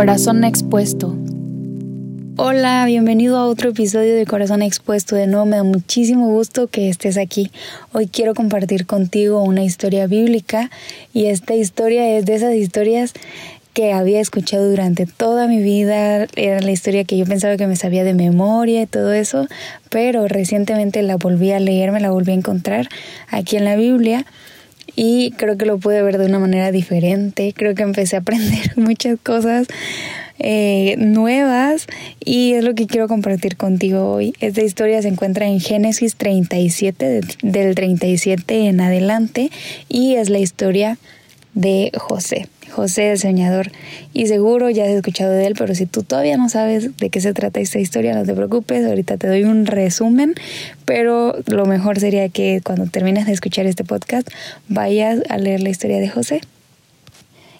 Corazón Expuesto. Hola, bienvenido a otro episodio de Corazón Expuesto. De nuevo me da muchísimo gusto que estés aquí. Hoy quiero compartir contigo una historia bíblica y esta historia es de esas historias que había escuchado durante toda mi vida, era la historia que yo pensaba que me sabía de memoria y todo eso, pero recientemente la volví a leer, me la volví a encontrar aquí en la Biblia y creo que lo pude ver de una manera diferente, creo que empecé a aprender muchas cosas eh, nuevas y es lo que quiero compartir contigo hoy. Esta historia se encuentra en Génesis 37, del 37 en adelante y es la historia de José. José el Soñador. Y seguro ya has escuchado de él, pero si tú todavía no sabes de qué se trata esta historia, no te preocupes, ahorita te doy un resumen, pero lo mejor sería que cuando termines de escuchar este podcast vayas a leer la historia de José.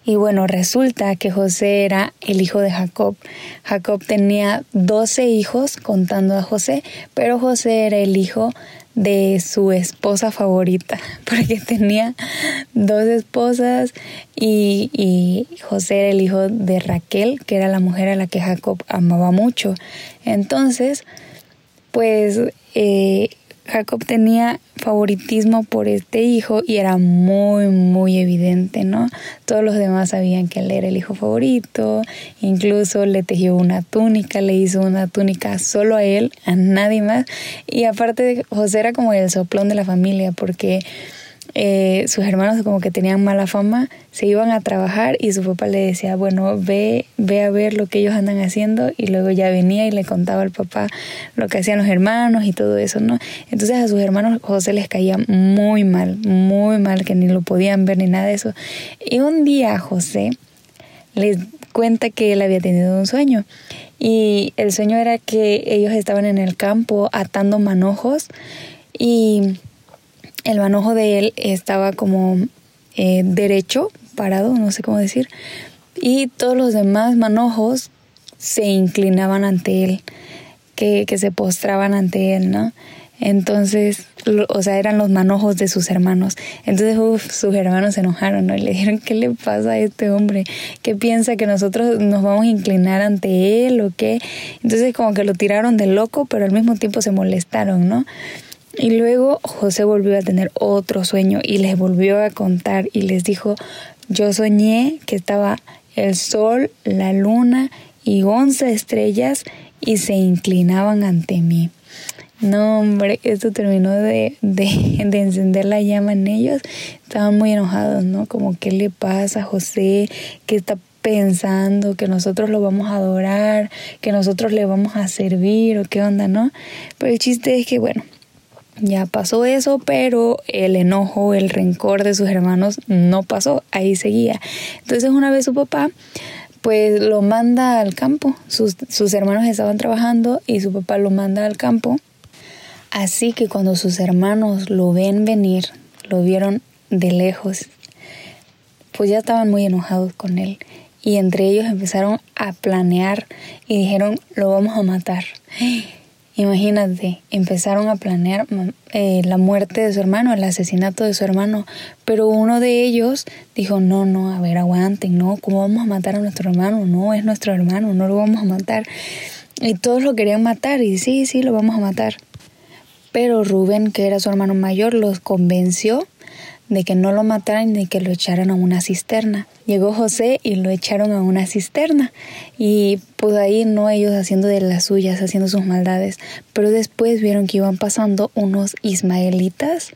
Y bueno, resulta que José era el hijo de Jacob. Jacob tenía 12 hijos contando a José, pero José era el hijo de su esposa favorita, porque tenía dos esposas y, y, José era el hijo de Raquel, que era la mujer a la que Jacob amaba mucho. Entonces, pues eh, Jacob tenía favoritismo por este hijo y era muy, muy evidente, ¿no? Todos los demás sabían que él era el hijo favorito, incluso le tejió una túnica, le hizo una túnica solo a él, a nadie más. Y aparte, José era como el soplón de la familia porque eh, sus hermanos como que tenían mala fama, se iban a trabajar y su papá le decía, bueno, ve, ve a ver lo que ellos andan haciendo y luego ya venía y le contaba al papá lo que hacían los hermanos y todo eso, ¿no? Entonces a sus hermanos José les caía muy mal, muy mal, que ni lo podían ver ni nada de eso. Y un día José les cuenta que él había tenido un sueño y el sueño era que ellos estaban en el campo atando manojos y el manojo de él estaba como eh, derecho, parado, no sé cómo decir, y todos los demás manojos se inclinaban ante él, que, que se postraban ante él, ¿no? Entonces, o sea, eran los manojos de sus hermanos. Entonces, sus hermanos se enojaron, ¿no? Y le dijeron, ¿qué le pasa a este hombre? ¿Qué piensa que nosotros nos vamos a inclinar ante él o qué? Entonces, como que lo tiraron de loco, pero al mismo tiempo se molestaron, ¿no? Y luego José volvió a tener otro sueño y les volvió a contar y les dijo, yo soñé que estaba el sol, la luna y once estrellas y se inclinaban ante mí. No, hombre, esto terminó de, de, de, encender la llama en ellos. Estaban muy enojados, ¿no? Como, ¿qué le pasa a José? ¿Qué está pensando? ¿Que nosotros lo vamos a adorar? ¿Que nosotros le vamos a servir? ¿O qué onda, no? Pero el chiste es que, bueno, ya pasó eso, pero el enojo, el rencor de sus hermanos no pasó, ahí seguía. Entonces una vez su papá pues lo manda al campo, sus, sus hermanos estaban trabajando y su papá lo manda al campo. Así que cuando sus hermanos lo ven venir, lo vieron de lejos, pues ya estaban muy enojados con él. Y entre ellos empezaron a planear y dijeron, lo vamos a matar. Imagínate, empezaron a planear eh, la muerte de su hermano, el asesinato de su hermano, pero uno de ellos dijo, no, no, a ver, aguanten, no, ¿cómo vamos a matar a nuestro hermano? No, es nuestro hermano, no lo vamos a matar. Y todos lo querían matar y sí, sí, lo vamos a matar. Pero Rubén, que era su hermano mayor, los convenció de que no lo mataran ni que lo echaran a una cisterna. Llegó José y lo echaron a una cisterna y pues ahí no ellos haciendo de las suyas, haciendo sus maldades, pero después vieron que iban pasando unos ismaelitas,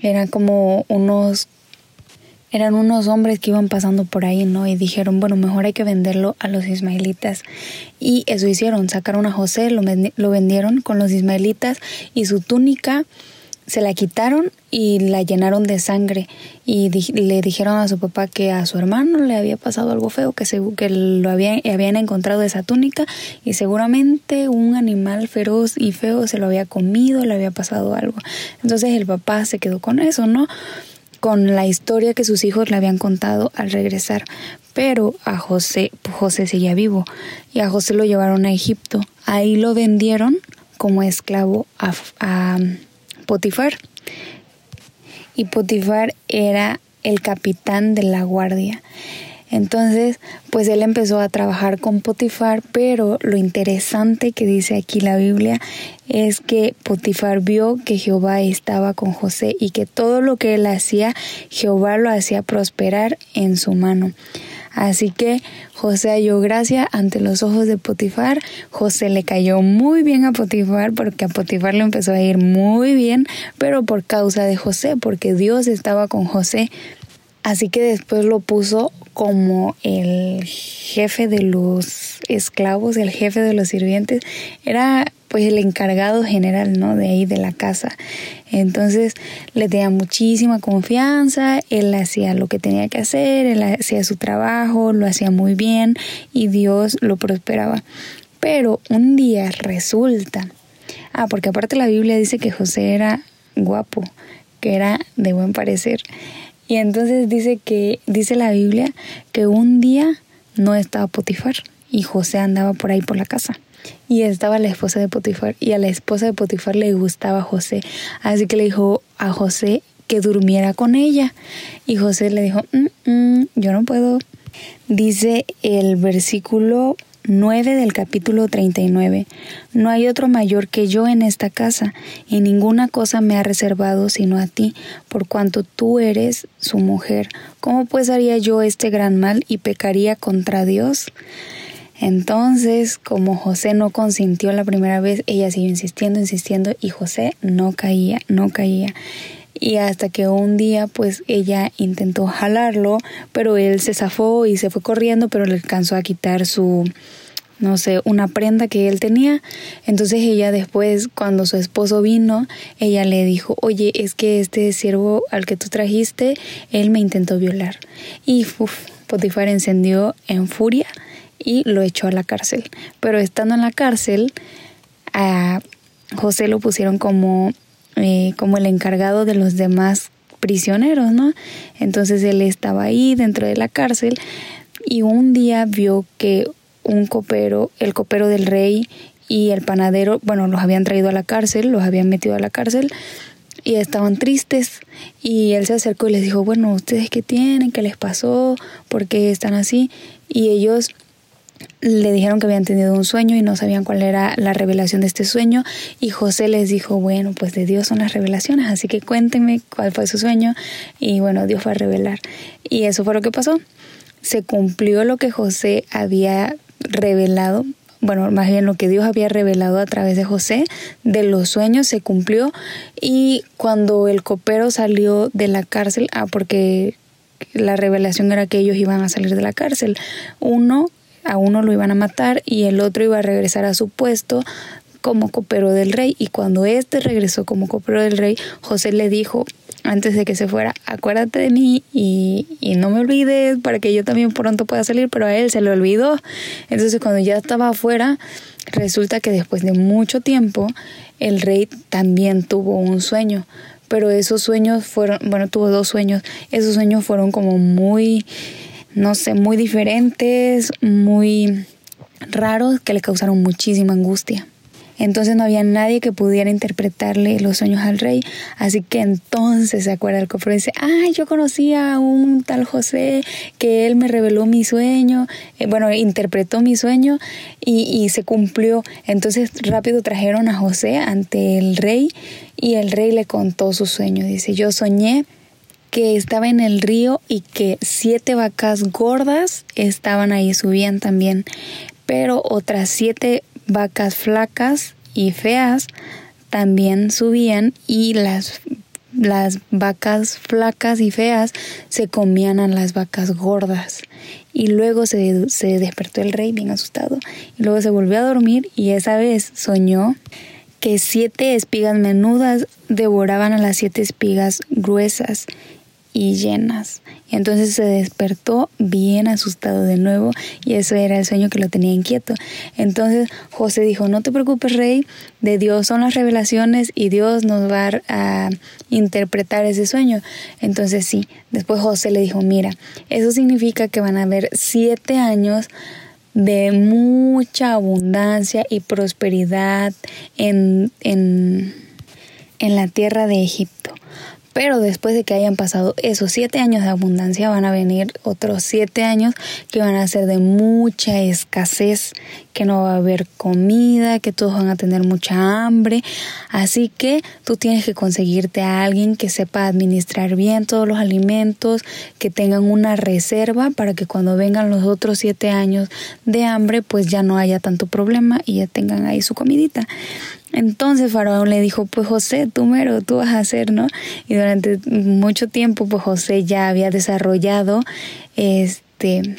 eran como unos eran unos hombres que iban pasando por ahí, ¿no? Y dijeron, bueno, mejor hay que venderlo a los ismaelitas. Y eso hicieron, sacaron a José, lo, lo vendieron con los ismaelitas y su túnica se la quitaron y la llenaron de sangre y le dijeron a su papá que a su hermano le había pasado algo feo, que, se, que lo habían, habían encontrado esa túnica y seguramente un animal feroz y feo se lo había comido, le había pasado algo. Entonces el papá se quedó con eso, ¿no? Con la historia que sus hijos le habían contado al regresar. Pero a José, José seguía vivo y a José lo llevaron a Egipto. Ahí lo vendieron como esclavo a Potifar. Y Potifar era el capitán de la guardia. Entonces, pues él empezó a trabajar con Potifar, pero lo interesante que dice aquí la Biblia es que Potifar vio que Jehová estaba con José y que todo lo que él hacía, Jehová lo hacía prosperar en su mano. Así que José halló gracia ante los ojos de Potifar. José le cayó muy bien a Potifar porque a Potifar le empezó a ir muy bien, pero por causa de José, porque Dios estaba con José. Así que después lo puso como el jefe de los esclavos, el jefe de los sirvientes. Era pues el encargado general, ¿no? De ahí de la casa. Entonces le tenía muchísima confianza, él hacía lo que tenía que hacer, él hacía su trabajo, lo hacía muy bien y Dios lo prosperaba. Pero un día resulta, ah, porque aparte la Biblia dice que José era guapo, que era de buen parecer. Y entonces dice que, dice la Biblia, que un día no estaba Potifar y José andaba por ahí por la casa. Y estaba la esposa de Potifar y a la esposa de Potifar le gustaba José, así que le dijo a José que durmiera con ella. Y José le dijo, mm, mm, yo no puedo. Dice el versículo 9 del capítulo 39. No hay otro mayor que yo en esta casa, y ninguna cosa me ha reservado sino a ti, por cuanto tú eres su mujer. ¿Cómo pues haría yo este gran mal y pecaría contra Dios? Entonces, como José no consintió la primera vez, ella siguió insistiendo, insistiendo y José no caía, no caía. Y hasta que un día pues ella intentó jalarlo, pero él se zafó y se fue corriendo, pero le alcanzó a quitar su, no sé, una prenda que él tenía. Entonces ella después, cuando su esposo vino, ella le dijo, oye, es que este siervo al que tú trajiste, él me intentó violar. Y uf, Potifar encendió en furia y lo echó a la cárcel. Pero estando en la cárcel, a José lo pusieron como, eh, como el encargado de los demás prisioneros, ¿no? Entonces él estaba ahí dentro de la cárcel y un día vio que un copero, el copero del rey y el panadero, bueno, los habían traído a la cárcel, los habían metido a la cárcel y estaban tristes y él se acercó y les dijo, bueno, ¿ustedes qué tienen? ¿Qué les pasó? ¿Por qué están así? Y ellos le dijeron que habían tenido un sueño y no sabían cuál era la revelación de este sueño y José les dijo, bueno, pues de Dios son las revelaciones, así que cuéntenme cuál fue su sueño y bueno, Dios fue a revelar. Y eso fue lo que pasó. Se cumplió lo que José había revelado, bueno, más bien lo que Dios había revelado a través de José, de los sueños se cumplió y cuando el copero salió de la cárcel, ah, porque la revelación era que ellos iban a salir de la cárcel, uno a uno lo iban a matar y el otro iba a regresar a su puesto como copero del rey. Y cuando éste regresó como copero del rey, José le dijo, antes de que se fuera, acuérdate de mí y, y, no me olvides para que yo también pronto pueda salir, pero a él se le olvidó. Entonces cuando ya estaba afuera, resulta que después de mucho tiempo, el rey también tuvo un sueño. Pero esos sueños fueron, bueno, tuvo dos sueños, esos sueños fueron como muy no sé, muy diferentes, muy raros, que le causaron muchísima angustia. Entonces no había nadie que pudiera interpretarle los sueños al rey. Así que entonces se acuerda el cofre y dice, ay, yo conocí a un tal José que él me reveló mi sueño, eh, bueno, interpretó mi sueño y, y se cumplió. Entonces rápido trajeron a José ante el rey y el rey le contó su sueño. Dice, yo soñé que estaba en el río y que siete vacas gordas estaban ahí, subían también, pero otras siete vacas flacas y feas también subían y las las vacas flacas y feas se comían a las vacas gordas. Y luego se, se, despertó el rey bien asustado. Y luego se volvió a dormir y esa vez soñó que siete espigas menudas devoraban a las siete espigas gruesas y llenas. Entonces se despertó bien asustado de nuevo y eso era el sueño que lo tenía inquieto. Entonces José dijo, no te preocupes rey, de Dios son las revelaciones y Dios nos va a interpretar ese sueño. Entonces sí, después José le dijo, mira, eso significa que van a haber siete años de mucha abundancia y prosperidad en, en, en la tierra de Egipto Pero después de que hayan pasado esos siete años de abundancia, van a venir otros siete años que van a ser de mucha escasez, que no va a haber comida, que todos van a tener mucha hambre. Así que tú tienes que conseguirte a alguien que sepa administrar bien todos los alimentos, que tengan una reserva para que cuando vengan los otros siete años de hambre, pues ya no haya tanto problema y ya tengan ahí su comidita. Entonces Faraón le dijo, pues José, tú mero, tú vas a hacer, ¿no? Y durante mucho tiempo, pues José ya había desarrollado este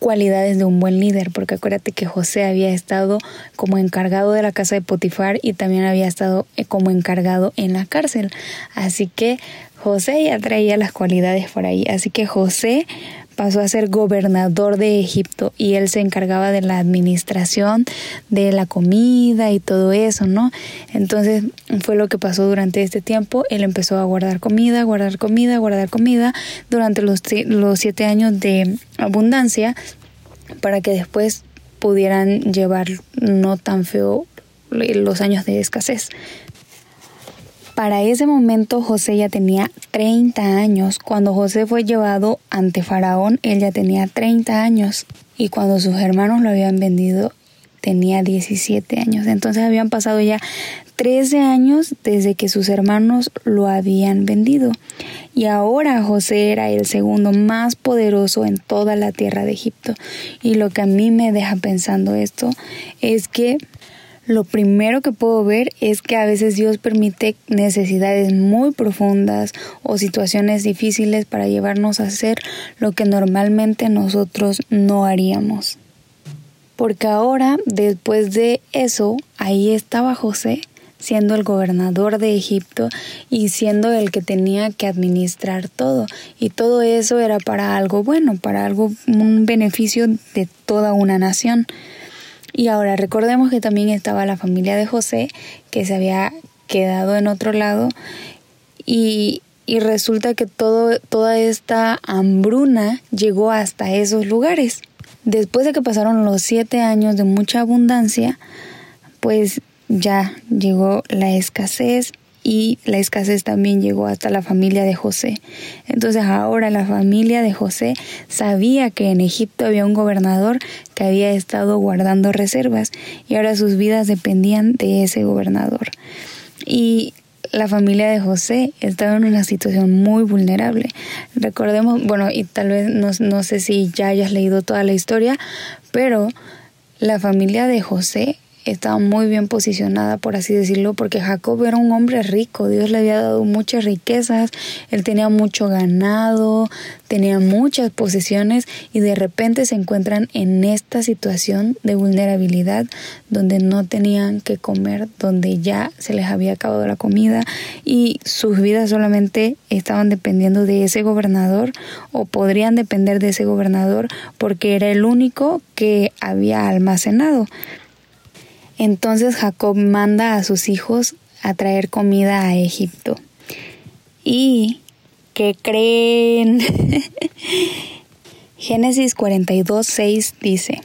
cualidades de un buen líder, porque acuérdate que José había estado como encargado de la casa de Potifar y también había estado eh, como encargado en la cárcel. Así que José ya traía las cualidades por ahí. Así que José pasó a ser gobernador de Egipto y él se encargaba de la administración de la comida y todo eso, ¿no? Entonces fue lo que pasó durante este tiempo. Él empezó a guardar comida, guardar comida, guardar comida durante los, los siete años de abundancia para que después pudieran llevar no tan feo los años de escasez. Para ese momento José ya tenía 30 años. Cuando José fue llevado ante Faraón, él ya tenía 30 años. Y cuando sus hermanos lo habían vendido, tenía 17 años. Entonces habían pasado ya 13 años desde que sus hermanos lo habían vendido. Y ahora José era el segundo más poderoso en toda la tierra de Egipto. Y lo que a mí me deja pensando esto es que lo primero que puedo ver es que a veces Dios permite necesidades muy profundas o situaciones difíciles para llevarnos a hacer lo que normalmente nosotros no haríamos. Porque ahora, después de eso, ahí estaba José siendo el gobernador de Egipto y siendo el que tenía que administrar todo. Y todo eso era para algo bueno, para algo, un beneficio de toda una nación. Y ahora recordemos que también estaba la familia de José, que se había quedado en otro lado, y, y resulta que todo, toda esta hambruna llegó hasta esos lugares. Después de que pasaron los siete años de mucha abundancia, pues ya llegó la escasez y la escasez también llegó hasta la familia de José. Entonces ahora la familia de José sabía que en Egipto había un gobernador que había estado guardando reservas y ahora sus vidas dependían de ese gobernador. Y la familia de José estaba en una situación muy vulnerable. Recordemos, bueno, y tal vez no, no sé si ya hayas leído toda la historia, pero la familia de José estaba muy bien posicionada, por así decirlo, porque Jacob era un hombre rico, Dios le había dado muchas riquezas, él tenía mucho ganado, tenía muchas posesiones y de repente se encuentran en esta situación de vulnerabilidad donde no tenían que comer, donde ya se les había acabado la comida y sus vidas solamente estaban dependiendo de ese gobernador o podrían depender de ese gobernador porque era el único que había almacenado. Entonces Jacob manda a sus hijos a traer comida a Egipto. Y, ¿qué creen? Génesis 42, 6 dice,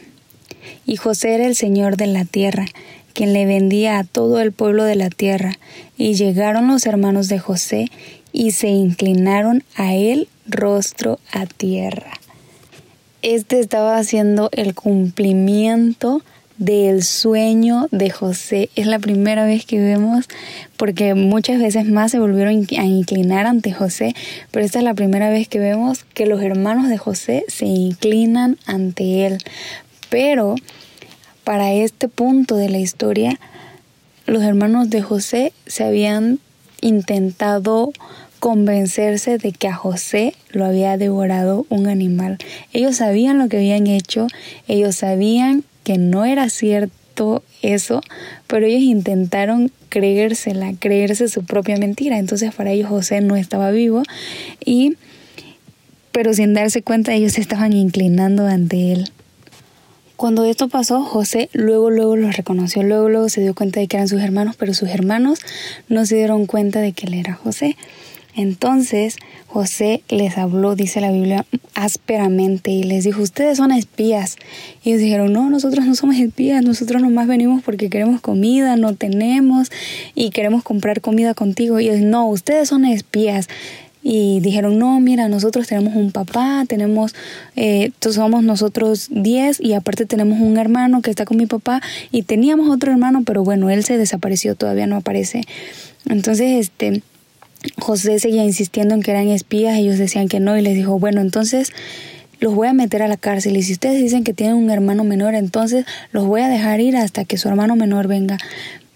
Y José era el Señor de la tierra, quien le vendía a todo el pueblo de la tierra. Y llegaron los hermanos de José y se inclinaron a él rostro a tierra. Este estaba haciendo el cumplimiento del sueño de José. Es la primera vez que vemos, porque muchas veces más se volvieron a inclinar ante José, pero esta es la primera vez que vemos que los hermanos de José se inclinan ante él. Pero para este punto de la historia, los hermanos de José se habían intentado convencerse de que a José lo había devorado un animal. Ellos sabían lo que habían hecho, ellos sabían que no era cierto eso, pero ellos intentaron creérsela, creerse su propia mentira. Entonces para ellos José no estaba vivo y pero sin darse cuenta ellos se estaban inclinando ante él. Cuando esto pasó, José luego luego los reconoció, luego luego se dio cuenta de que eran sus hermanos, pero sus hermanos no se dieron cuenta de que él era José. Entonces José les habló, dice la Biblia, ásperamente y les dijo, ustedes son espías. Y ellos dijeron, no, nosotros no somos espías, nosotros nomás venimos porque queremos comida, no tenemos y queremos comprar comida contigo. Y ellos, no, ustedes son espías y dijeron, no, mira, nosotros tenemos un papá, tenemos, eh, somos nosotros diez y aparte tenemos un hermano que está con mi papá y teníamos otro hermano, pero bueno, él se desapareció, todavía no aparece. Entonces, este, José seguía insistiendo en que eran espías, ellos decían que no y les dijo, bueno, entonces los voy a meter a la cárcel y si ustedes dicen que tienen un hermano menor, entonces los voy a dejar ir hasta que su hermano menor venga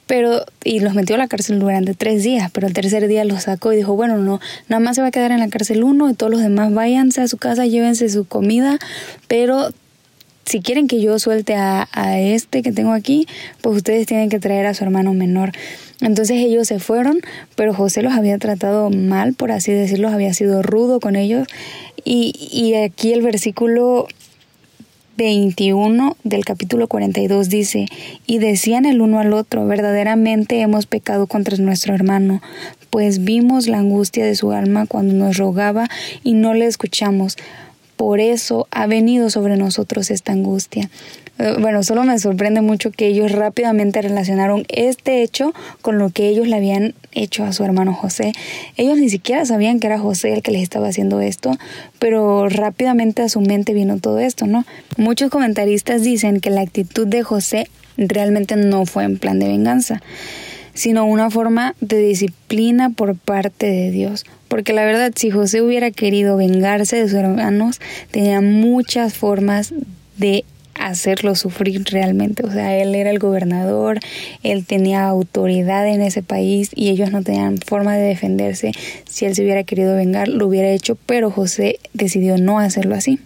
pero y los metió a la cárcel durante tres días, pero el tercer día los sacó y dijo, bueno, no, nada más se va a quedar en la cárcel uno y todos los demás váyanse a su casa, llévense su comida, pero si quieren que yo suelte a, a este que tengo aquí, pues ustedes tienen que traer a su hermano menor. Entonces ellos se fueron, pero José los había tratado mal, por así decirlo, había sido rudo con ellos. Y, y aquí el versículo 21 del capítulo 42 dice, y decían el uno al otro, verdaderamente hemos pecado contra nuestro hermano, pues vimos la angustia de su alma cuando nos rogaba y no le escuchamos. Por eso ha venido sobre nosotros esta angustia. Eh, bueno, solo me sorprende mucho que ellos rápidamente relacionaron este hecho con lo que ellos le habían hecho a su hermano José. Ellos ni siquiera sabían que era José el que les estaba haciendo esto, pero rápidamente a su mente vino todo esto, ¿no? Muchos comentaristas dicen que la actitud de José realmente no fue en plan de venganza, sino una forma de disciplina por parte de Dios. Porque la verdad, si José hubiera querido vengarse de sus hermanos, tenía muchas formas de hacerlo sufrir realmente. O sea, él era el gobernador, él tenía autoridad en ese país y ellos no tenían forma de defenderse. Si él se hubiera querido vengar, lo hubiera hecho, pero José decidió no hacerlo así.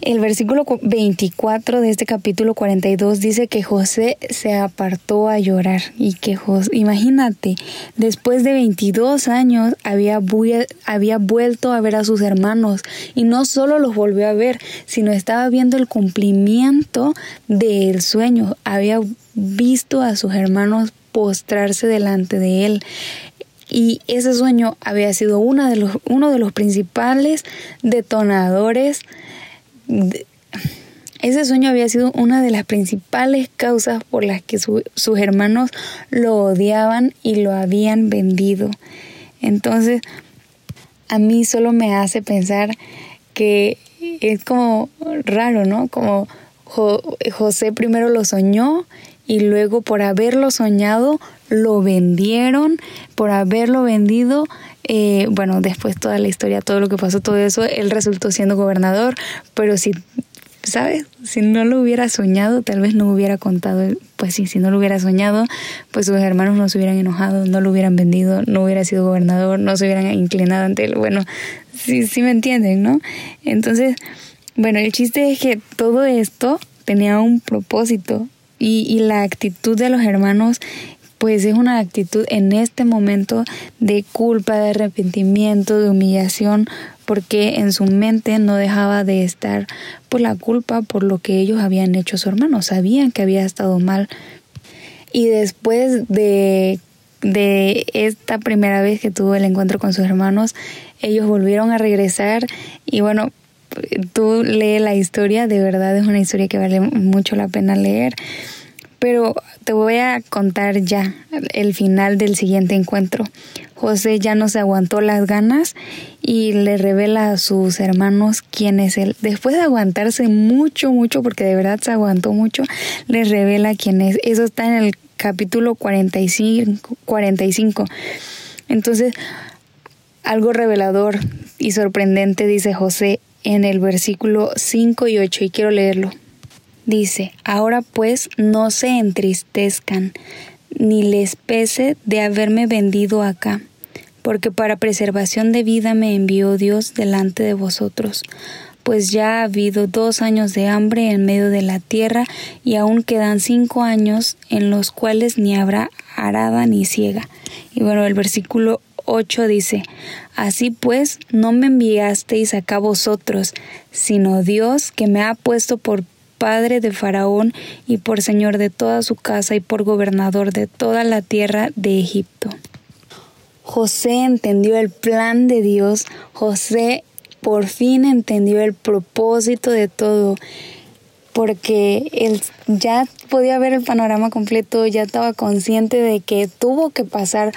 El versículo 24 de este capítulo 42 dice que José se apartó a llorar y que José, imagínate, después de 22 años había, había vuelto a ver a sus hermanos y no solo los volvió a ver, sino estaba viendo el cumplimiento del sueño, había visto a sus hermanos postrarse delante de él. Y ese sueño había sido una de los, uno de los principales detonadores ese sueño había sido una de las principales causas por las que sus hermanos lo odiaban y lo habían vendido. Entonces, a mí solo me hace pensar que es como raro, ¿no? Como José primero lo soñó y luego por haberlo soñado lo vendieron, por haberlo vendido eh, bueno, después toda la historia, todo lo que pasó, todo eso, él resultó siendo gobernador, pero si, ¿sabes? Si no lo hubiera soñado, tal vez no hubiera contado, pues sí, si no lo hubiera soñado, pues sus hermanos no se hubieran enojado, no lo hubieran vendido, no hubiera sido gobernador, no se hubieran inclinado ante él. Bueno, sí, sí me entienden, ¿no? Entonces, bueno, el chiste es que todo esto tenía un propósito y, y la actitud de los hermanos pues es una actitud en este momento de culpa, de arrepentimiento, de humillación, porque en su mente no dejaba de estar por la culpa por lo que ellos habían hecho a su hermano, sabían que había estado mal. Y después de, de esta primera vez que tuvo el encuentro con sus hermanos, ellos volvieron a regresar y bueno, tú lees la historia, de verdad es una historia que vale mucho la pena leer. Pero te voy a contar ya el final del siguiente encuentro. José ya no se aguantó las ganas y le revela a sus hermanos quién es él. Después de aguantarse mucho, mucho, porque de verdad se aguantó mucho, le revela quién es. Eso está en el capítulo 45. 45. Entonces, algo revelador y sorprendente dice José en el versículo 5 y 8 y quiero leerlo. Dice, ahora pues no se entristezcan, ni les pese de haberme vendido acá, porque para preservación de vida me envió Dios delante de vosotros, pues ya ha habido dos años de hambre en medio de la tierra, y aún quedan cinco años en los cuales ni habrá arada ni ciega. Y bueno, el versículo 8 dice, Así pues, no me enviasteis acá vosotros, sino Dios que me ha puesto por padre de Faraón y por señor de toda su casa y por gobernador de toda la tierra de Egipto. José entendió el plan de Dios, José por fin entendió el propósito de todo, porque él ya podía ver el panorama completo, ya estaba consciente de que tuvo que pasar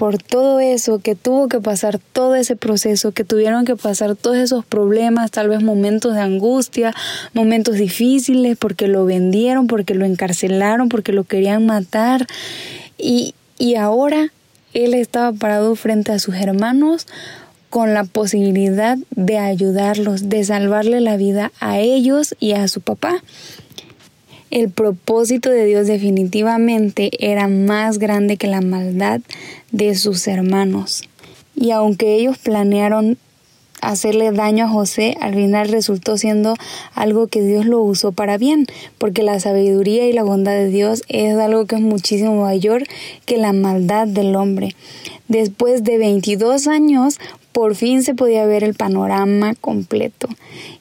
por todo eso, que tuvo que pasar todo ese proceso, que tuvieron que pasar todos esos problemas, tal vez momentos de angustia, momentos difíciles, porque lo vendieron, porque lo encarcelaron, porque lo querían matar. Y, y ahora él estaba parado frente a sus hermanos con la posibilidad de ayudarlos, de salvarle la vida a ellos y a su papá. El propósito de Dios definitivamente era más grande que la maldad de sus hermanos. Y aunque ellos planearon hacerle daño a José, al final resultó siendo algo que Dios lo usó para bien, porque la sabiduría y la bondad de Dios es algo que es muchísimo mayor que la maldad del hombre. Después de 22 años, por fin se podía ver el panorama completo.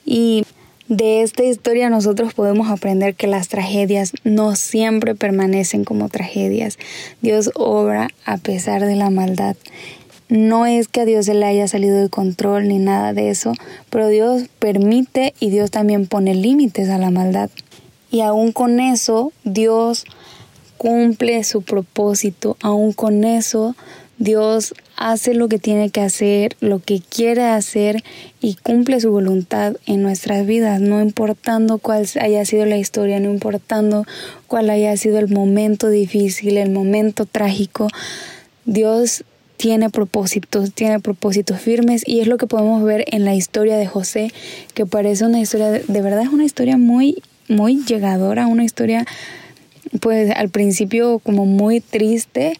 Y de esta historia nosotros podemos aprender que las tragedias no siempre permanecen como tragedias. Dios obra a pesar de la maldad. No es que a Dios se le haya salido de control ni nada de eso, pero Dios permite y Dios también pone límites a la maldad. Y aún con eso, Dios cumple su propósito, aún con eso, Dios hace lo que tiene que hacer, lo que quiere hacer y cumple su voluntad en nuestras vidas, no importando cuál haya sido la historia, no importando cuál haya sido el momento difícil, el momento trágico. Dios tiene propósitos, tiene propósitos firmes y es lo que podemos ver en la historia de José, que parece una historia, de, verdad es una historia muy, muy llegadora, una historia pues al principio como muy triste,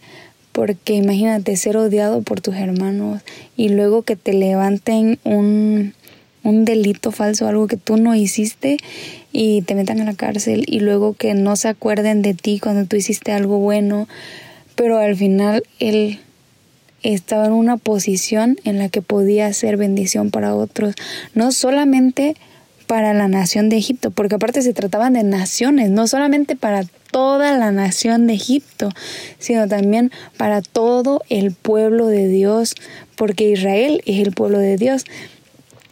porque imagínate ser odiado por tus hermanos y luego que te levanten un, un delito falso, algo que tú no hiciste y te metan a la cárcel y luego que no se acuerden de ti cuando tú hiciste algo bueno, pero al final él estaba en una posición en la que podía ser bendición para otros, no solamente para la nación de Egipto, porque aparte se trataban de naciones, no solamente para toda la nación de Egipto, sino también para todo el pueblo de Dios, porque Israel es el pueblo de Dios.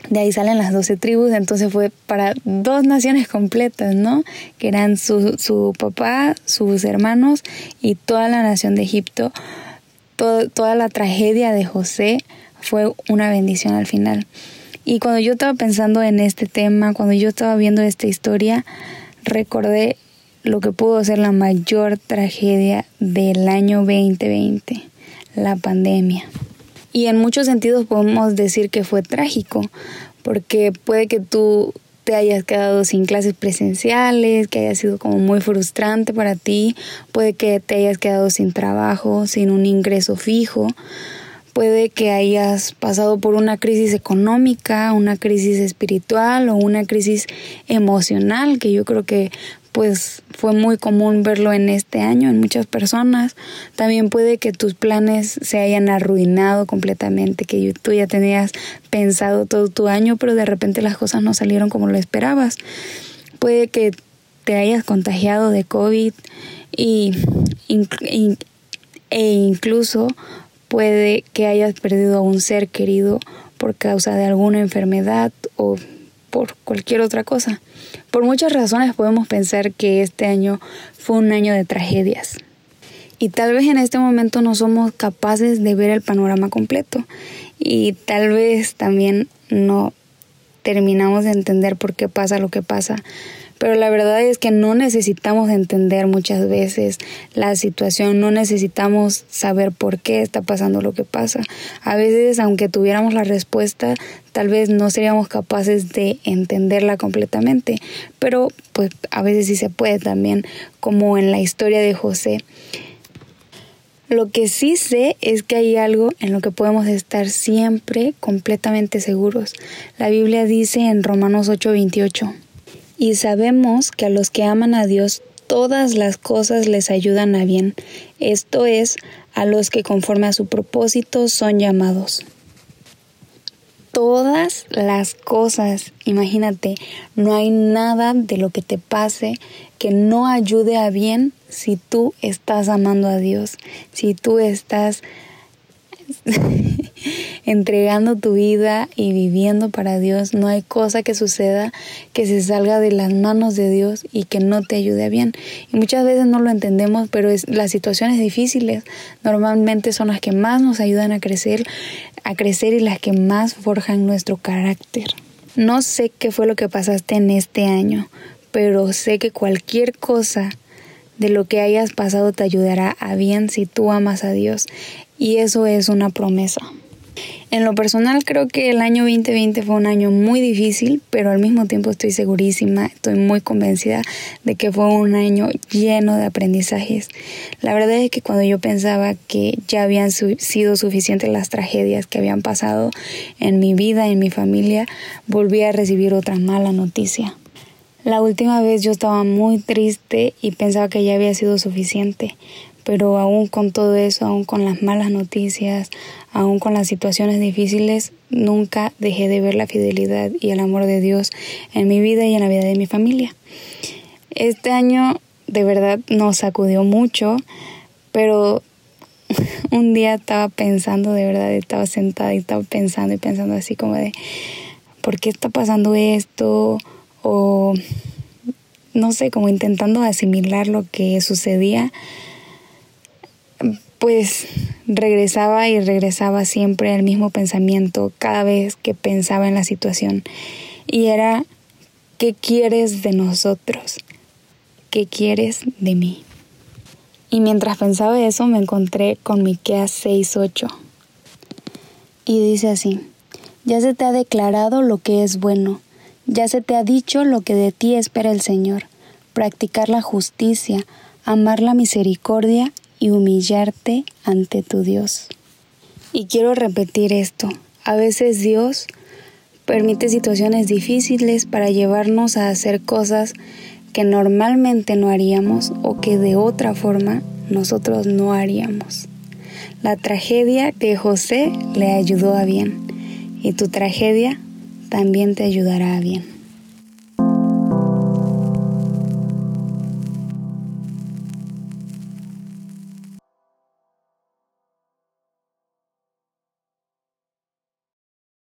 De ahí salen las doce tribus, entonces fue para dos naciones completas, ¿no? Que eran su, su papá, sus hermanos y toda la nación de Egipto toda la tragedia de José fue una bendición al final. Y cuando yo estaba pensando en este tema, cuando yo estaba viendo esta historia, recordé lo que pudo ser la mayor tragedia del año 2020, la pandemia. Y en muchos sentidos podemos decir que fue trágico, porque puede que tú te hayas quedado sin clases presenciales, que haya sido como muy frustrante para ti, puede que te hayas quedado sin trabajo, sin un ingreso fijo, puede que hayas pasado por una crisis económica, una crisis espiritual o una crisis emocional, que yo creo que pues fue muy común verlo en este año en muchas personas. También puede que tus planes se hayan arruinado completamente, que tú ya tenías pensado todo tu año, pero de repente las cosas no salieron como lo esperabas. Puede que te hayas contagiado de COVID y, e incluso puede que hayas perdido a un ser querido por causa de alguna enfermedad o por cualquier otra cosa. Por muchas razones podemos pensar que este año fue un año de tragedias. Y tal vez en este momento no somos capaces de ver el panorama completo. Y tal vez también no terminamos de entender por qué pasa lo que pasa pero la verdad es que no necesitamos entender muchas veces la situación, no necesitamos saber por qué está pasando lo que pasa. A veces, aunque tuviéramos la respuesta, tal vez no seríamos capaces de entenderla completamente, pero pues a veces sí se puede también, como en la historia de José. Lo que sí sé es que hay algo en lo que podemos estar siempre completamente seguros. La Biblia dice en Romanos 8:28, y sabemos que a los que aman a Dios todas las cosas les ayudan a bien, esto es, a los que conforme a su propósito son llamados. Todas las cosas, imagínate, no hay nada de lo que te pase que no ayude a bien si tú estás amando a Dios, si tú estás entregando tu vida y viviendo para Dios, no hay cosa que suceda que se salga de las manos de Dios y que no te ayude bien. Y muchas veces no lo entendemos, pero es, las situaciones difíciles normalmente son las que más nos ayudan a crecer, a crecer y las que más forjan nuestro carácter. No sé qué fue lo que pasaste en este año, pero sé que cualquier cosa de lo que hayas pasado te ayudará a bien si tú amas a Dios y eso es una promesa. En lo personal creo que el año 2020 fue un año muy difícil, pero al mismo tiempo estoy segurísima, estoy muy convencida de que fue un año lleno de aprendizajes. La verdad es que cuando yo pensaba que ya habían sido suficientes las tragedias que habían pasado en mi vida, en mi familia, volví a recibir otra mala noticia. La última vez yo estaba muy triste y pensaba que ya había sido suficiente, pero aún con todo eso, aún con las malas noticias, aún con las situaciones difíciles, nunca dejé de ver la fidelidad y el amor de Dios en mi vida y en la vida de mi familia. Este año de verdad nos sacudió mucho, pero un día estaba pensando, de verdad, estaba sentada y estaba pensando y pensando así como de, ¿por qué está pasando esto? O no sé, como intentando asimilar lo que sucedía pues regresaba y regresaba siempre al mismo pensamiento cada vez que pensaba en la situación. Y era, ¿qué quieres de nosotros? ¿Qué quieres de mí? Y mientras pensaba eso me encontré con Miqueas 6:8. Y dice así: Ya se te ha declarado lo que es bueno, ya se te ha dicho lo que de ti espera el Señor, practicar la justicia, amar la misericordia y humillarte ante tu Dios. Y quiero repetir esto. A veces Dios permite situaciones difíciles para llevarnos a hacer cosas que normalmente no haríamos o que de otra forma nosotros no haríamos. La tragedia de José le ayudó a bien y tu tragedia también te ayudará a bien.